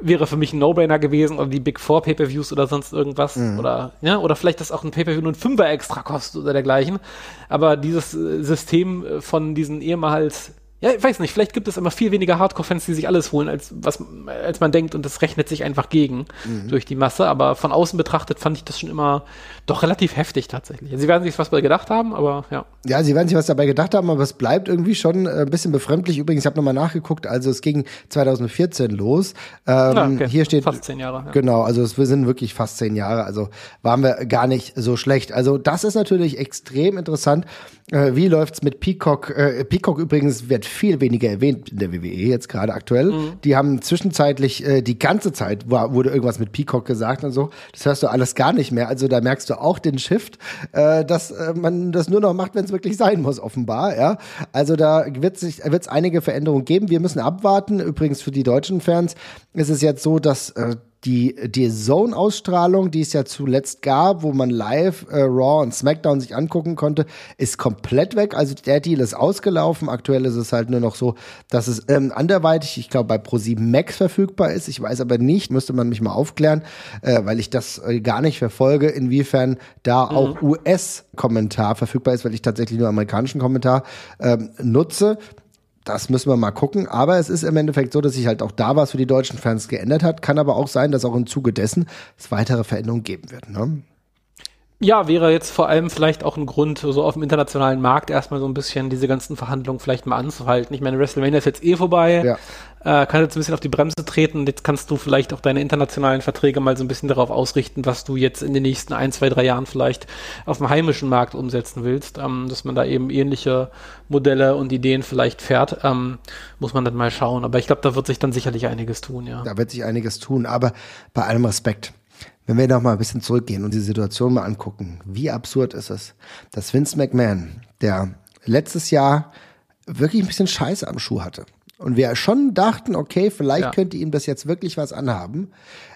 wäre für mich ein No-Brainer gewesen oder die Big Four Pay-Per-Views oder sonst irgendwas mhm. oder ja oder vielleicht dass auch ein Pay-Per-View nur ein Fünfer extra kostet oder dergleichen. Aber dieses äh, System von diesen ehemals ja, ich weiß nicht, vielleicht gibt es immer viel weniger Hardcore-Fans, die sich alles holen, als, was, als man denkt und das rechnet sich einfach gegen mhm. durch die Masse. Aber von außen betrachtet fand ich das schon immer doch relativ heftig tatsächlich. Sie werden sich was dabei gedacht haben, aber ja. Ja, sie werden sich was dabei gedacht haben, aber es bleibt irgendwie schon äh, ein bisschen befremdlich. Übrigens, ich habe nochmal nachgeguckt, also es ging 2014 los. Ähm, ja, okay. Hier steht fast zehn Jahre. Ja. Genau, also es, wir sind wirklich fast zehn Jahre, also waren wir gar nicht so schlecht. Also das ist natürlich extrem interessant. Äh, wie läuft's mit Peacock? Äh, Peacock übrigens wird viel weniger erwähnt in der WWE jetzt gerade aktuell. Mhm. Die haben zwischenzeitlich äh, die ganze Zeit war, wurde irgendwas mit Peacock gesagt und so. Das hörst du alles gar nicht mehr. Also da merkst du auch den Shift, äh, dass äh, man das nur noch macht, wenn es wirklich sein muss, offenbar. Ja, also da wird wird's einige Veränderungen geben. Wir müssen abwarten. Übrigens für die deutschen Fans ist es jetzt so, dass äh, die, die Zone-Ausstrahlung, die es ja zuletzt gab, wo man live äh, Raw und SmackDown sich angucken konnte, ist komplett weg. Also der Deal ist ausgelaufen. Aktuell ist es halt nur noch so, dass es ähm, anderweitig, ich glaube, bei Pro7 Max verfügbar ist. Ich weiß aber nicht, müsste man mich mal aufklären, äh, weil ich das äh, gar nicht verfolge, inwiefern da mhm. auch US-Kommentar verfügbar ist, weil ich tatsächlich nur amerikanischen Kommentar ähm, nutze das müssen wir mal gucken. Aber es ist im Endeffekt so, dass sich halt auch da was für die deutschen Fans geändert hat. Kann aber auch sein, dass auch im Zuge dessen es weitere Veränderungen geben wird. Ne? Ja, wäre jetzt vor allem vielleicht auch ein Grund, so auf dem internationalen Markt erstmal so ein bisschen diese ganzen Verhandlungen vielleicht mal anzuhalten. Ich meine, WrestleMania ist jetzt eh vorbei. Ja. Äh, kann jetzt ein bisschen auf die Bremse treten. Jetzt kannst du vielleicht auch deine internationalen Verträge mal so ein bisschen darauf ausrichten, was du jetzt in den nächsten ein, zwei, drei Jahren vielleicht auf dem heimischen Markt umsetzen willst. Ähm, dass man da eben ähnliche Modelle und Ideen vielleicht fährt, ähm, muss man dann mal schauen. Aber ich glaube, da wird sich dann sicherlich einiges tun, ja. Da wird sich einiges tun, aber bei allem Respekt wenn wir noch mal ein bisschen zurückgehen und die Situation mal angucken, wie absurd ist es, dass Vince McMahon, der letztes Jahr wirklich ein bisschen Scheiße am Schuh hatte und wir schon dachten, okay, vielleicht ja. könnte ihm das jetzt wirklich was anhaben,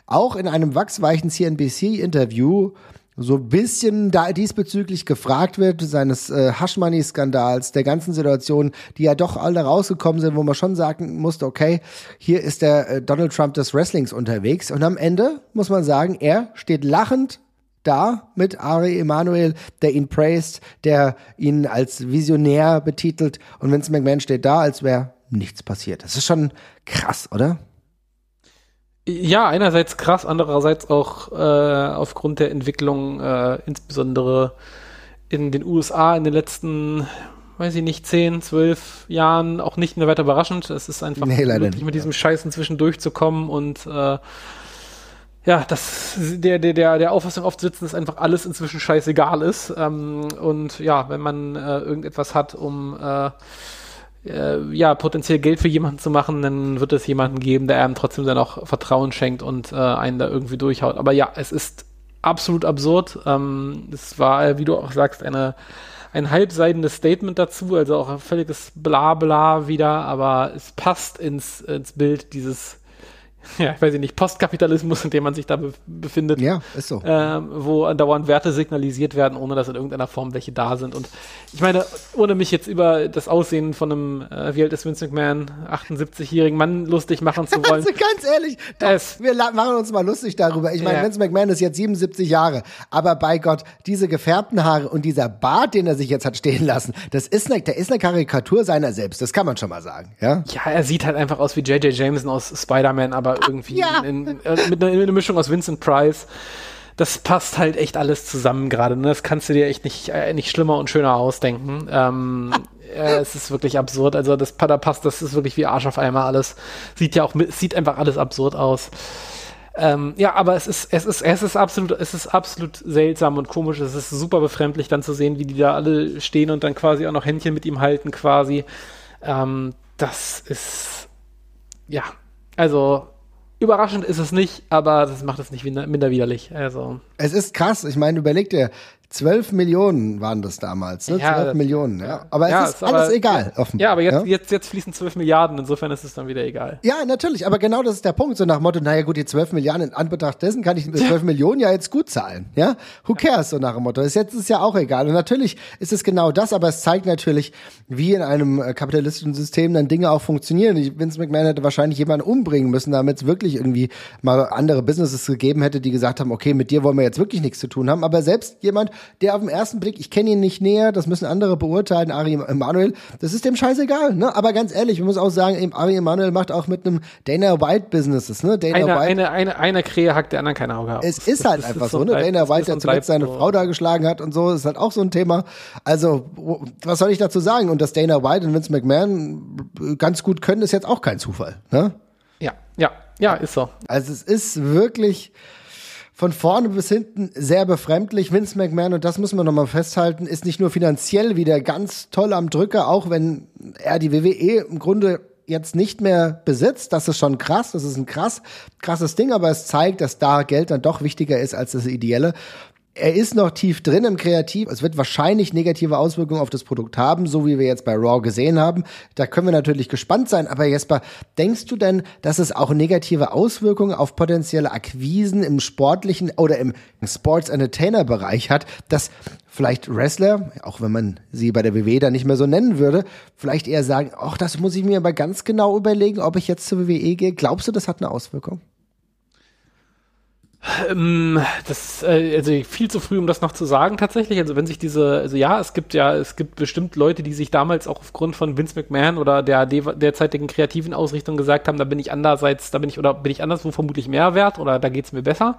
auch in einem wachsweichen CNBC-Interview so ein bisschen da diesbezüglich gefragt wird, seines äh, Hashmoney-Skandals, der ganzen Situation, die ja doch alle rausgekommen sind, wo man schon sagen musste, okay, hier ist der äh, Donald Trump des Wrestlings unterwegs. Und am Ende muss man sagen, er steht lachend da mit Ari Emanuel, der ihn praised, der ihn als Visionär betitelt. Und Vince McMahon steht da, als wäre nichts passiert. Das ist schon krass, oder? Ja, einerseits krass, andererseits auch äh, aufgrund der Entwicklung, äh, insbesondere in den USA in den letzten, weiß ich nicht, 10, 12 Jahren auch nicht mehr weiter überraschend. Es ist einfach nee, möglich, mit diesem Scheiß inzwischen durchzukommen und äh, ja, das der, der, der, der Auffassung oft sitzen, dass einfach alles inzwischen scheißegal ist. Ähm, und ja, wenn man äh, irgendetwas hat, um äh, äh, ja, potenziell Geld für jemanden zu machen, dann wird es jemanden geben, der einem trotzdem dann auch Vertrauen schenkt und äh, einen da irgendwie durchhaut. Aber ja, es ist absolut absurd. Ähm, es war, wie du auch sagst, eine ein halbseidendes Statement dazu, also auch ein völliges Blabla wieder, aber es passt ins, ins Bild dieses ja, ich weiß nicht, Postkapitalismus, in dem man sich da be befindet. Ja, ist so. Ähm, wo andauernd Werte signalisiert werden, ohne dass in irgendeiner Form welche da sind. Und ich meine, ohne mich jetzt über das Aussehen von einem, äh, wie alt ist Vince McMahon, 78-jährigen Mann lustig machen zu wollen. also ganz ehrlich, doch, es, wir machen uns mal lustig darüber. Ich meine, ja. Vince McMahon ist jetzt 77 Jahre, aber bei Gott, diese gefärbten Haare und dieser Bart, den er sich jetzt hat stehen lassen, das ist eine, der ist eine Karikatur seiner selbst, das kann man schon mal sagen, ja? Ja, er sieht halt einfach aus wie J.J. Jameson aus Spider-Man, aber irgendwie ja. in, in, äh, mit, einer, einer Mischung aus Vincent Price. Das passt halt echt alles zusammen gerade. Ne? Das kannst du dir echt nicht, äh, nicht schlimmer und schöner ausdenken. Ähm, äh, es ist wirklich absurd. Also das da passt, das ist wirklich wie Arsch auf einmal alles. Sieht ja auch, sieht einfach alles absurd aus. Ähm, ja, aber es ist, es ist, es ist absolut, es ist absolut seltsam und komisch. Es ist super befremdlich, dann zu sehen, wie die da alle stehen und dann quasi auch noch Händchen mit ihm halten, quasi. Ähm, das ist, ja, also Überraschend ist es nicht, aber das macht es nicht minder widerlich. Also. Es ist krass. Ich meine, überleg dir, 12 Millionen waren das damals, ne? Ja, 12 Millionen, ja. Aber ja, es ist, ist alles aber, egal, offen. Ja, aber jetzt, ja? Jetzt, jetzt fließen 12 Milliarden, insofern ist es dann wieder egal. Ja, natürlich, aber genau das ist der Punkt. So nach Motto, naja gut, die 12 Milliarden in Anbetracht dessen kann ich 12 Millionen ja jetzt gut zahlen, ja? Who cares, so nach dem Motto. Ist jetzt ist ja auch egal. Und natürlich ist es genau das, aber es zeigt natürlich, wie in einem äh, kapitalistischen System dann Dinge auch funktionieren. Vince McMahon hätte wahrscheinlich jemanden umbringen müssen, damit es wirklich irgendwie mal andere Businesses gegeben hätte, die gesagt haben, okay, mit dir wollen wir jetzt wirklich nichts zu tun haben. Aber selbst jemand, der auf den ersten Blick, ich kenne ihn nicht näher, das müssen andere beurteilen, Ari Emanuel, das ist dem scheißegal, ne? Aber ganz ehrlich, ich muss auch sagen, Ari Emanuel macht auch mit einem Dana White Businesses, ne? Dana eine, White. Eine, eine, eine Krähe hackt der anderen kein Auge ab. Es ist halt das einfach ist so, ne? Bleibt, Dana White, der zuletzt seine so. Frau da geschlagen hat und so, ist halt auch so ein Thema. Also, was soll ich dazu sagen? Und dass Dana White und Vince McMahon ganz gut können, ist jetzt auch kein Zufall, ne? Ja, ja, ja, ist so. Also es ist wirklich, von vorne bis hinten sehr befremdlich. Vince McMahon, und das muss man nochmal festhalten, ist nicht nur finanziell wieder ganz toll am Drücker, auch wenn er die WWE im Grunde jetzt nicht mehr besitzt. Das ist schon krass. Das ist ein krass, krasses Ding, aber es zeigt, dass da Geld dann doch wichtiger ist als das Ideelle er ist noch tief drin im Kreativ. Es wird wahrscheinlich negative Auswirkungen auf das Produkt haben, so wie wir jetzt bei Raw gesehen haben. Da können wir natürlich gespannt sein. Aber Jesper, denkst du denn, dass es auch negative Auswirkungen auf potenzielle Akquisen im sportlichen oder im Sports Entertainer Bereich hat, dass vielleicht Wrestler, auch wenn man sie bei der WWE dann nicht mehr so nennen würde, vielleicht eher sagen, ach, das muss ich mir aber ganz genau überlegen, ob ich jetzt zur WWE gehe. Glaubst du, das hat eine Auswirkung? Ähm, das äh, also viel zu früh, um das noch zu sagen tatsächlich. Also wenn sich diese, also ja, es gibt ja, es gibt bestimmt Leute, die sich damals auch aufgrund von Vince McMahon oder der derzeitigen kreativen Ausrichtung gesagt haben, da bin ich andererseits, da bin ich oder bin ich anderswo vermutlich mehr wert oder da geht's mir besser.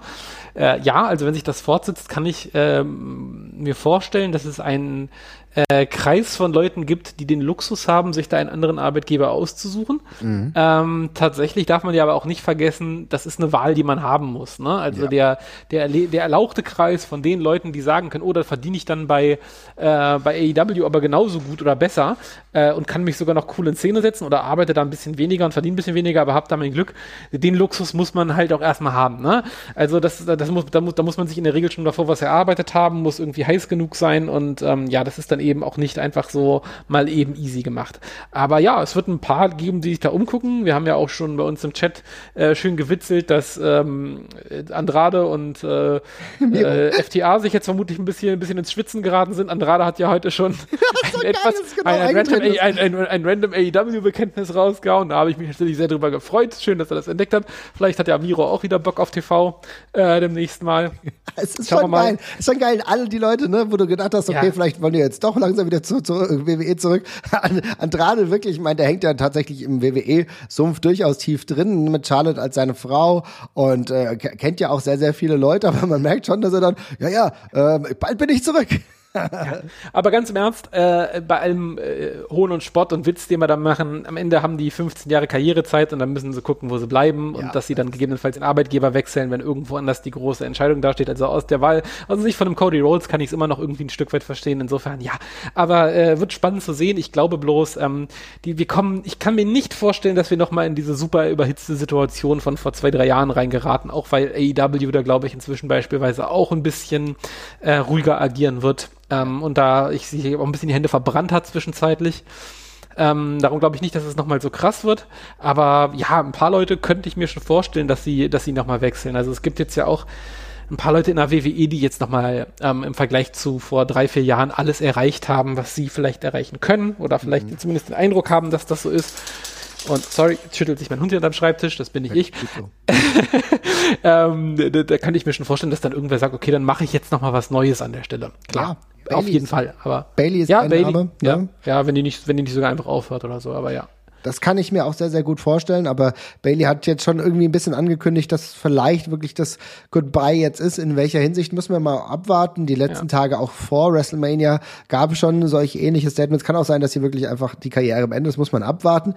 Äh, ja, also wenn sich das fortsetzt, kann ich ähm, mir vorstellen, dass es ein äh, Kreis von Leuten gibt, die den Luxus haben, sich da einen anderen Arbeitgeber auszusuchen. Mhm. Ähm, tatsächlich darf man ja aber auch nicht vergessen, das ist eine Wahl, die man haben muss. Ne? Also ja. der, der, der erlauchte Kreis von den Leuten, die sagen können, oh, da verdiene ich dann bei, äh, bei AEW aber genauso gut oder besser äh, und kann mich sogar noch cool in Szene setzen oder arbeite da ein bisschen weniger und verdiene ein bisschen weniger, aber hab da mein Glück. Den Luxus muss man halt auch erstmal haben. Ne? Also das, das muss, da, muss, da muss man sich in der Regel schon davor was erarbeitet haben, muss irgendwie heiß genug sein und ähm, ja, das ist dann eben auch nicht einfach so mal eben easy gemacht. Aber ja, es wird ein paar geben, die sich da umgucken. Wir haben ja auch schon bei uns im Chat äh, schön gewitzelt, dass ähm, Andrade und äh, äh, FTA sich jetzt vermutlich ein bisschen, ein bisschen ins Schwitzen geraten sind. Andrade hat ja heute schon ein, etwas, genau ein, ein, random, ein, ein, ein, random AEW-Bekenntnis rausgehauen. Da habe ich mich natürlich sehr drüber gefreut. Schön, dass er das entdeckt hat. Vielleicht hat ja Miro auch wieder Bock auf TV äh, demnächst mal. Es ist Schauen schon geil. Es ist schon geil. Alle die Leute, ne, wo du gedacht hast, okay, ja. vielleicht wollen die jetzt doch langsam wieder zu, zu WWE zurück. Andrade wirklich, ich meine, der hängt ja tatsächlich im WWE-Sumpf durchaus tief drin mit Charlotte als seine Frau und äh, kennt ja auch sehr, sehr viele Leute, aber man merkt schon, dass er dann, ja, ja, äh, bald bin ich zurück ja. Aber ganz im Ernst, äh, bei allem äh, Hohn und Spott und Witz, den wir da machen, am Ende haben die 15 Jahre Karrierezeit und dann müssen sie gucken, wo sie bleiben ja. und dass sie dann gegebenenfalls den Arbeitgeber wechseln, wenn irgendwo anders die große Entscheidung dasteht. Also aus der Wahl, also nicht von dem Cody Rhodes kann ich es immer noch irgendwie ein Stück weit verstehen. Insofern, ja. Aber äh, wird spannend zu sehen. Ich glaube bloß, ähm, die, wir kommen, ich kann mir nicht vorstellen, dass wir nochmal in diese super überhitzte Situation von vor zwei, drei Jahren reingeraten, auch weil AEW da, glaube ich, inzwischen beispielsweise auch ein bisschen äh, ruhiger agieren wird. Ähm, und da ich sich auch ein bisschen die Hände verbrannt hat zwischenzeitlich. Ähm, darum glaube ich nicht, dass es nochmal so krass wird. Aber ja, ein paar Leute könnte ich mir schon vorstellen, dass sie, dass sie nochmal wechseln. Also es gibt jetzt ja auch ein paar Leute in der WWE, die jetzt nochmal ähm, im Vergleich zu vor drei, vier Jahren alles erreicht haben, was sie vielleicht erreichen können oder vielleicht mhm. zumindest den Eindruck haben, dass das so ist. Und sorry, schüttelt sich mein Hund hier unterm Schreibtisch, das bin nicht ich. ähm, da, da kann ich mir schon vorstellen, dass dann irgendwer sagt, okay, dann mache ich jetzt nochmal was Neues an der Stelle. Klar. Bailey auf jeden Fall. Aber Bailey ist ja, ein Bailey, Name. Ja, ne? ja, wenn die nicht, wenn die nicht sogar einfach aufhört oder so, aber ja. Das kann ich mir auch sehr, sehr gut vorstellen. Aber Bailey hat jetzt schon irgendwie ein bisschen angekündigt, dass vielleicht wirklich das Goodbye jetzt ist. In welcher Hinsicht müssen wir mal abwarten. Die letzten ja. Tage auch vor WrestleMania gab es schon solche ähnliche Statements. Kann auch sein, dass sie wirklich einfach die Karriere beenden. Das muss man abwarten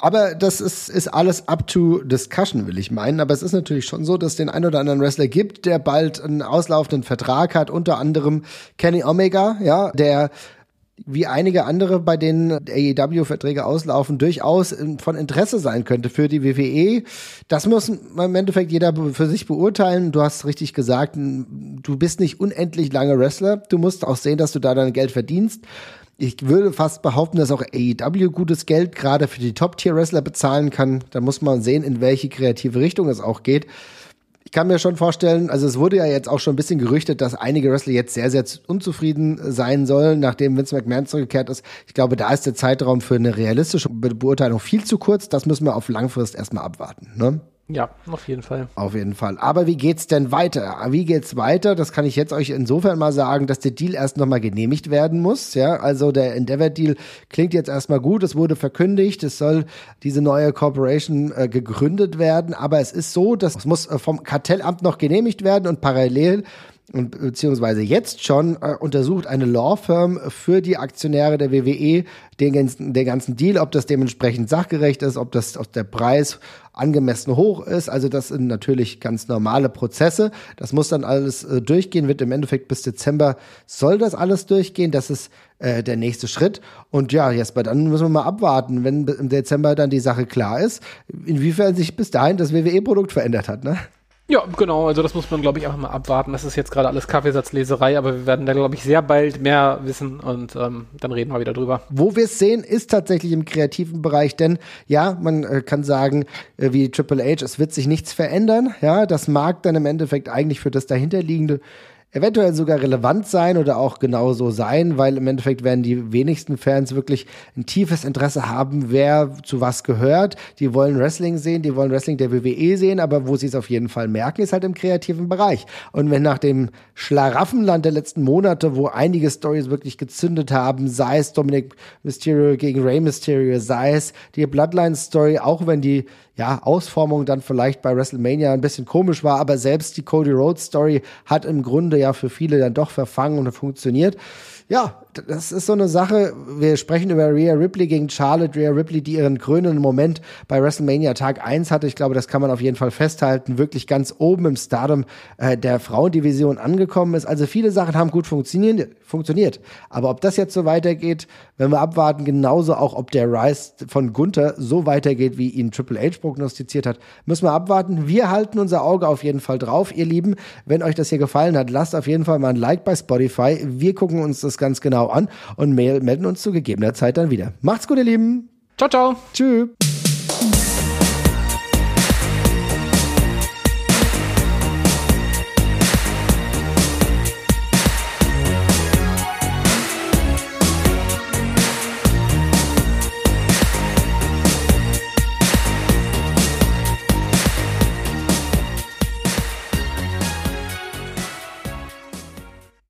aber das ist, ist alles up to discussion, will ich meinen. Aber es ist natürlich schon so, dass es den ein oder anderen Wrestler gibt, der bald einen auslaufenden Vertrag hat, unter anderem Kenny Omega, ja, der wie einige andere, bei denen AEW-Verträge auslaufen, durchaus von Interesse sein könnte für die WWE. Das muss im Endeffekt jeder für sich beurteilen. Du hast richtig gesagt, du bist nicht unendlich lange Wrestler. Du musst auch sehen, dass du da dein Geld verdienst. Ich würde fast behaupten, dass auch AEW gutes Geld gerade für die Top-Tier-Wrestler bezahlen kann. Da muss man sehen, in welche kreative Richtung es auch geht. Ich kann mir schon vorstellen, also es wurde ja jetzt auch schon ein bisschen gerüchtet, dass einige Wrestler jetzt sehr, sehr unzufrieden sein sollen, nachdem Vince McMahon zurückgekehrt ist. Ich glaube, da ist der Zeitraum für eine realistische Beurteilung viel zu kurz. Das müssen wir auf Langfrist erstmal abwarten. Ne? Ja, auf jeden Fall. Auf jeden Fall. Aber wie geht's denn weiter? Wie geht's weiter? Das kann ich jetzt euch insofern mal sagen, dass der Deal erst nochmal genehmigt werden muss. Ja, also der Endeavor Deal klingt jetzt erstmal gut. Es wurde verkündigt. Es soll diese neue Corporation äh, gegründet werden. Aber es ist so, dass es muss äh, vom Kartellamt noch genehmigt werden und parallel und beziehungsweise jetzt schon äh, untersucht eine Law Firm für die Aktionäre der WWE den ganzen, den ganzen Deal, ob das dementsprechend sachgerecht ist, ob das ob der Preis angemessen hoch ist. Also das sind natürlich ganz normale Prozesse. Das muss dann alles äh, durchgehen, wird im Endeffekt bis Dezember soll das alles durchgehen. Das ist äh, der nächste Schritt. Und ja, Jesper, dann müssen wir mal abwarten, wenn im Dezember dann die Sache klar ist, inwiefern sich bis dahin das WWE-Produkt verändert hat. Ne? Ja, genau. Also das muss man, glaube ich, einfach mal abwarten. Das ist jetzt gerade alles Kaffeesatzleserei, aber wir werden da, glaube ich, sehr bald mehr wissen und ähm, dann reden wir wieder drüber. Wo wir es sehen, ist tatsächlich im kreativen Bereich, denn ja, man äh, kann sagen, äh, wie Triple H, es wird sich nichts verändern. Ja, das mag dann im Endeffekt eigentlich für das dahinterliegende eventuell sogar relevant sein oder auch genauso sein, weil im Endeffekt werden die wenigsten Fans wirklich ein tiefes Interesse haben, wer zu was gehört. Die wollen Wrestling sehen, die wollen Wrestling der WWE sehen, aber wo sie es auf jeden Fall merken, ist halt im kreativen Bereich. Und wenn nach dem Schlaraffenland der letzten Monate, wo einige Stories wirklich gezündet haben, sei es Dominic Mysterio gegen Rey Mysterio, sei es die Bloodline Story, auch wenn die ja, Ausformung dann vielleicht bei WrestleMania ein bisschen komisch war, aber selbst die Cody Rhodes Story hat im Grunde ja für viele dann doch verfangen und funktioniert. Ja, das ist so eine Sache. Wir sprechen über Rhea Ripley gegen Charlotte. Rhea Ripley, die ihren krönenden Moment bei WrestleMania Tag 1 hatte. Ich glaube, das kann man auf jeden Fall festhalten. Wirklich ganz oben im Stardom äh, der Frauendivision angekommen ist. Also viele Sachen haben gut funktioniert, funktioniert. Aber ob das jetzt so weitergeht, wenn wir abwarten, genauso auch, ob der Rise von Gunther so weitergeht, wie ihn Triple H prognostiziert hat, müssen wir abwarten. Wir halten unser Auge auf jeden Fall drauf, ihr Lieben. Wenn euch das hier gefallen hat, lasst auf jeden Fall mal ein Like bei Spotify. Wir gucken uns das ganz genau an und melden uns zu gegebener Zeit dann wieder. Macht's gut, ihr Lieben. Ciao, ciao. Tschüss.